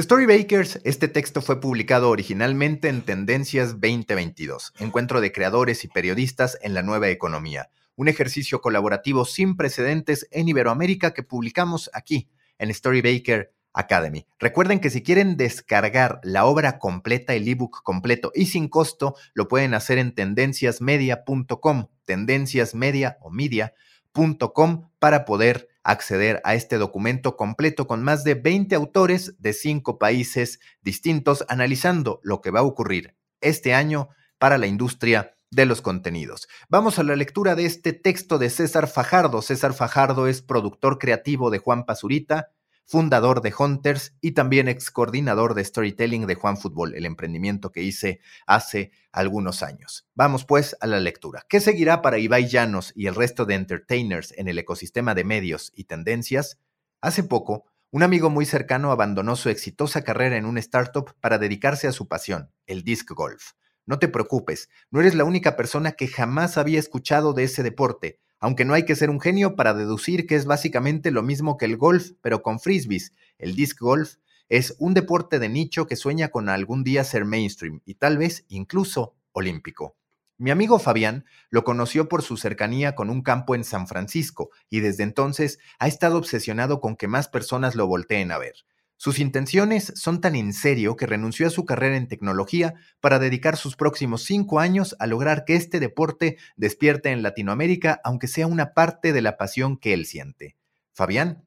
Storybakers, este texto fue publicado originalmente en Tendencias 2022, encuentro de creadores y periodistas en la nueva economía, un ejercicio colaborativo sin precedentes en Iberoamérica que publicamos aquí, en Storybaker Academy. Recuerden que si quieren descargar la obra completa, el ebook completo y sin costo, lo pueden hacer en tendenciasmedia.com, tendenciasmedia o media.com para poder acceder a este documento completo con más de 20 autores de cinco países distintos analizando lo que va a ocurrir este año para la industria de los contenidos. Vamos a la lectura de este texto de César Fajardo. César Fajardo es productor creativo de Juan Pazurita, fundador de Hunters y también ex coordinador de storytelling de Juan Fútbol, el emprendimiento que hice hace algunos años. Vamos pues a la lectura. ¿Qué seguirá para Ibai Llanos y el resto de entertainers en el ecosistema de medios y tendencias? Hace poco, un amigo muy cercano abandonó su exitosa carrera en una startup para dedicarse a su pasión, el disc golf. No te preocupes, no eres la única persona que jamás había escuchado de ese deporte aunque no hay que ser un genio para deducir que es básicamente lo mismo que el golf, pero con frisbees. El disc golf es un deporte de nicho que sueña con algún día ser mainstream y tal vez incluso olímpico. Mi amigo Fabián lo conoció por su cercanía con un campo en San Francisco y desde entonces ha estado obsesionado con que más personas lo volteen a ver. Sus intenciones son tan en serio que renunció a su carrera en tecnología para dedicar sus próximos cinco años a lograr que este deporte despierte en Latinoamérica, aunque sea una parte de la pasión que él siente. Fabián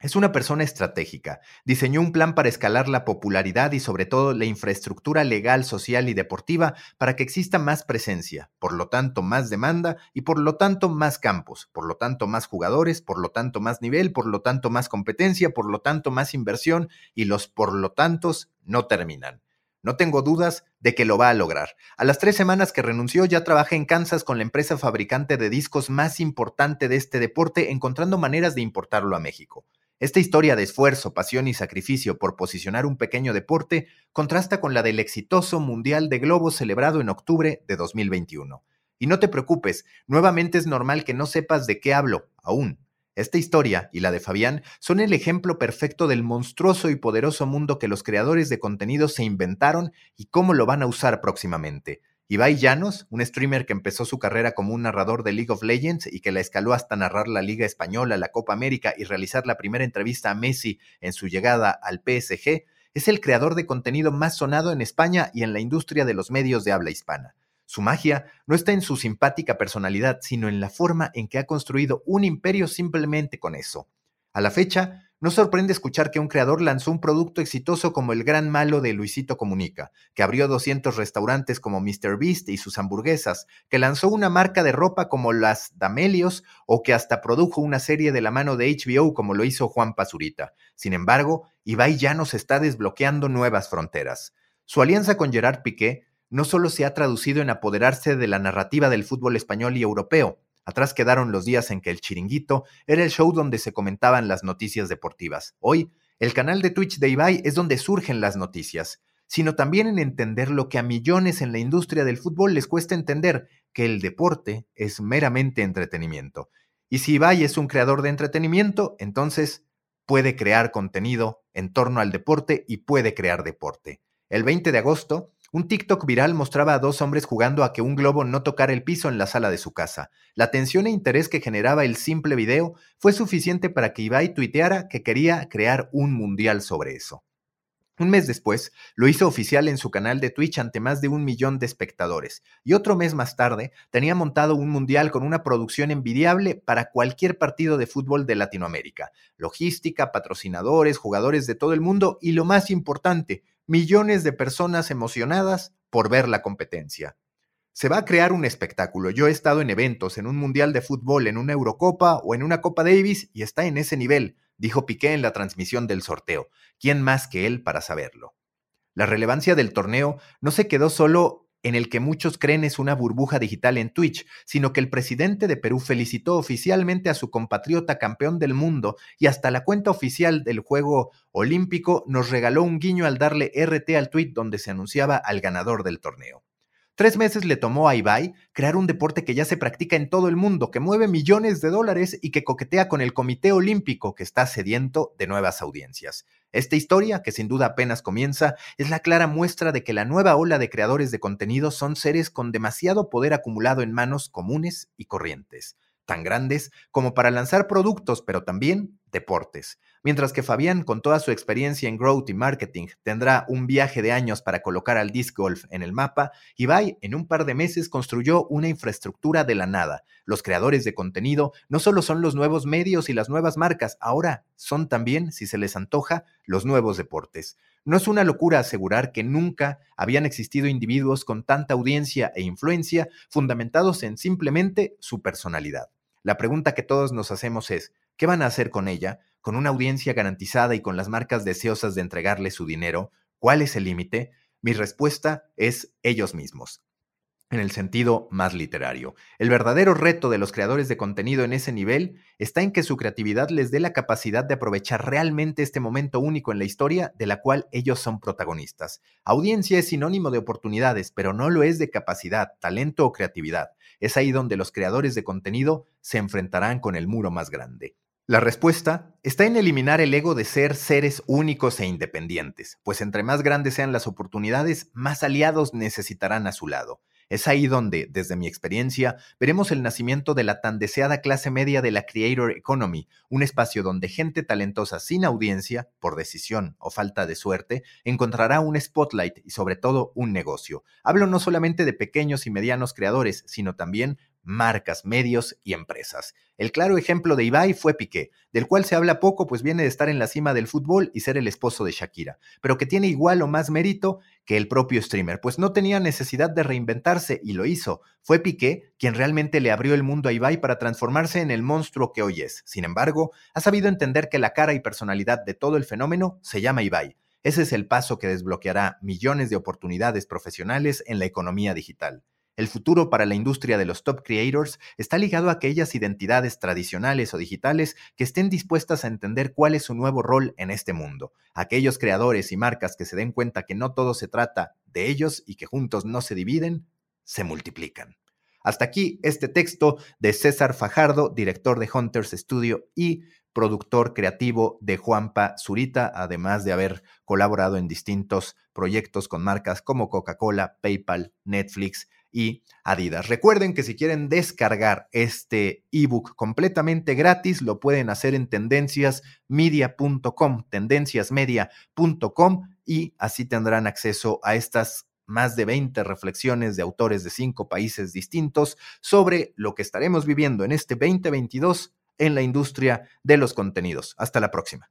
es una persona estratégica. Diseñó un plan para escalar la popularidad y sobre todo la infraestructura legal, social y deportiva para que exista más presencia, por lo tanto más demanda y por lo tanto más campos, por lo tanto más jugadores, por lo tanto más nivel, por lo tanto más competencia, por lo tanto más inversión y los por lo tantos no terminan. No tengo dudas de que lo va a lograr. A las tres semanas que renunció ya trabaja en Kansas con la empresa fabricante de discos más importante de este deporte, encontrando maneras de importarlo a México. Esta historia de esfuerzo, pasión y sacrificio por posicionar un pequeño deporte contrasta con la del exitoso Mundial de Globos celebrado en octubre de 2021. Y no te preocupes, nuevamente es normal que no sepas de qué hablo aún. Esta historia y la de Fabián son el ejemplo perfecto del monstruoso y poderoso mundo que los creadores de contenido se inventaron y cómo lo van a usar próximamente. Ibai Llanos, un streamer que empezó su carrera como un narrador de League of Legends y que la escaló hasta narrar la Liga Española, la Copa América y realizar la primera entrevista a Messi en su llegada al PSG, es el creador de contenido más sonado en España y en la industria de los medios de habla hispana. Su magia no está en su simpática personalidad, sino en la forma en que ha construido un imperio simplemente con eso. A la fecha, no sorprende escuchar que un creador lanzó un producto exitoso como el gran malo de Luisito Comunica, que abrió 200 restaurantes como Mr. Beast y sus hamburguesas, que lanzó una marca de ropa como las Damelios o que hasta produjo una serie de la mano de HBO como lo hizo Juan Pazurita. Sin embargo, Ibai ya nos está desbloqueando nuevas fronteras. Su alianza con Gerard Piqué no solo se ha traducido en apoderarse de la narrativa del fútbol español y europeo, Atrás quedaron los días en que el chiringuito era el show donde se comentaban las noticias deportivas. Hoy, el canal de Twitch de Ibai es donde surgen las noticias, sino también en entender lo que a millones en la industria del fútbol les cuesta entender, que el deporte es meramente entretenimiento. Y si Ibai es un creador de entretenimiento, entonces puede crear contenido en torno al deporte y puede crear deporte. El 20 de agosto, un TikTok viral mostraba a dos hombres jugando a que un globo no tocara el piso en la sala de su casa. La atención e interés que generaba el simple video fue suficiente para que Ibai tuiteara que quería crear un mundial sobre eso. Un mes después, lo hizo oficial en su canal de Twitch ante más de un millón de espectadores. Y otro mes más tarde, tenía montado un mundial con una producción envidiable para cualquier partido de fútbol de Latinoamérica. Logística, patrocinadores, jugadores de todo el mundo y lo más importante, millones de personas emocionadas por ver la competencia. Se va a crear un espectáculo. Yo he estado en eventos, en un mundial de fútbol, en una Eurocopa o en una Copa Davis y está en ese nivel dijo Piqué en la transmisión del sorteo. ¿Quién más que él para saberlo? La relevancia del torneo no se quedó solo en el que muchos creen es una burbuja digital en Twitch, sino que el presidente de Perú felicitó oficialmente a su compatriota campeón del mundo y hasta la cuenta oficial del Juego Olímpico nos regaló un guiño al darle RT al tweet donde se anunciaba al ganador del torneo. Tres meses le tomó a Ibai crear un deporte que ya se practica en todo el mundo, que mueve millones de dólares y que coquetea con el Comité Olímpico, que está sediento de nuevas audiencias. Esta historia, que sin duda apenas comienza, es la clara muestra de que la nueva ola de creadores de contenido son seres con demasiado poder acumulado en manos comunes y corrientes, tan grandes como para lanzar productos, pero también deportes. Mientras que Fabián, con toda su experiencia en growth y marketing, tendrá un viaje de años para colocar al disc golf en el mapa, Ibai en un par de meses construyó una infraestructura de la nada. Los creadores de contenido no solo son los nuevos medios y las nuevas marcas, ahora son también, si se les antoja, los nuevos deportes. No es una locura asegurar que nunca habían existido individuos con tanta audiencia e influencia fundamentados en simplemente su personalidad. La pregunta que todos nos hacemos es, ¿qué van a hacer con ella? con una audiencia garantizada y con las marcas deseosas de entregarle su dinero, ¿cuál es el límite? Mi respuesta es ellos mismos en el sentido más literario. El verdadero reto de los creadores de contenido en ese nivel está en que su creatividad les dé la capacidad de aprovechar realmente este momento único en la historia de la cual ellos son protagonistas. Audiencia es sinónimo de oportunidades, pero no lo es de capacidad, talento o creatividad. Es ahí donde los creadores de contenido se enfrentarán con el muro más grande. La respuesta está en eliminar el ego de ser seres únicos e independientes, pues entre más grandes sean las oportunidades, más aliados necesitarán a su lado. Es ahí donde, desde mi experiencia, veremos el nacimiento de la tan deseada clase media de la Creator Economy, un espacio donde gente talentosa sin audiencia, por decisión o falta de suerte, encontrará un spotlight y sobre todo un negocio. Hablo no solamente de pequeños y medianos creadores, sino también marcas, medios y empresas. El claro ejemplo de Ibai fue Piqué, del cual se habla poco pues viene de estar en la cima del fútbol y ser el esposo de Shakira, pero que tiene igual o más mérito que el propio streamer, pues no tenía necesidad de reinventarse y lo hizo. Fue Piqué quien realmente le abrió el mundo a Ibai para transformarse en el monstruo que hoy es. Sin embargo, ha sabido entender que la cara y personalidad de todo el fenómeno se llama Ibai. Ese es el paso que desbloqueará millones de oportunidades profesionales en la economía digital. El futuro para la industria de los top creators está ligado a aquellas identidades tradicionales o digitales que estén dispuestas a entender cuál es su nuevo rol en este mundo. Aquellos creadores y marcas que se den cuenta que no todo se trata de ellos y que juntos no se dividen, se multiplican. Hasta aquí este texto de César Fajardo, director de Hunters Studio y productor creativo de Juanpa Zurita, además de haber colaborado en distintos proyectos con marcas como Coca-Cola, PayPal, Netflix, y Adidas. Recuerden que si quieren descargar este ebook completamente gratis, lo pueden hacer en tendenciasmedia.com, tendenciasmedia.com y así tendrán acceso a estas más de 20 reflexiones de autores de cinco países distintos sobre lo que estaremos viviendo en este 2022 en la industria de los contenidos. Hasta la próxima.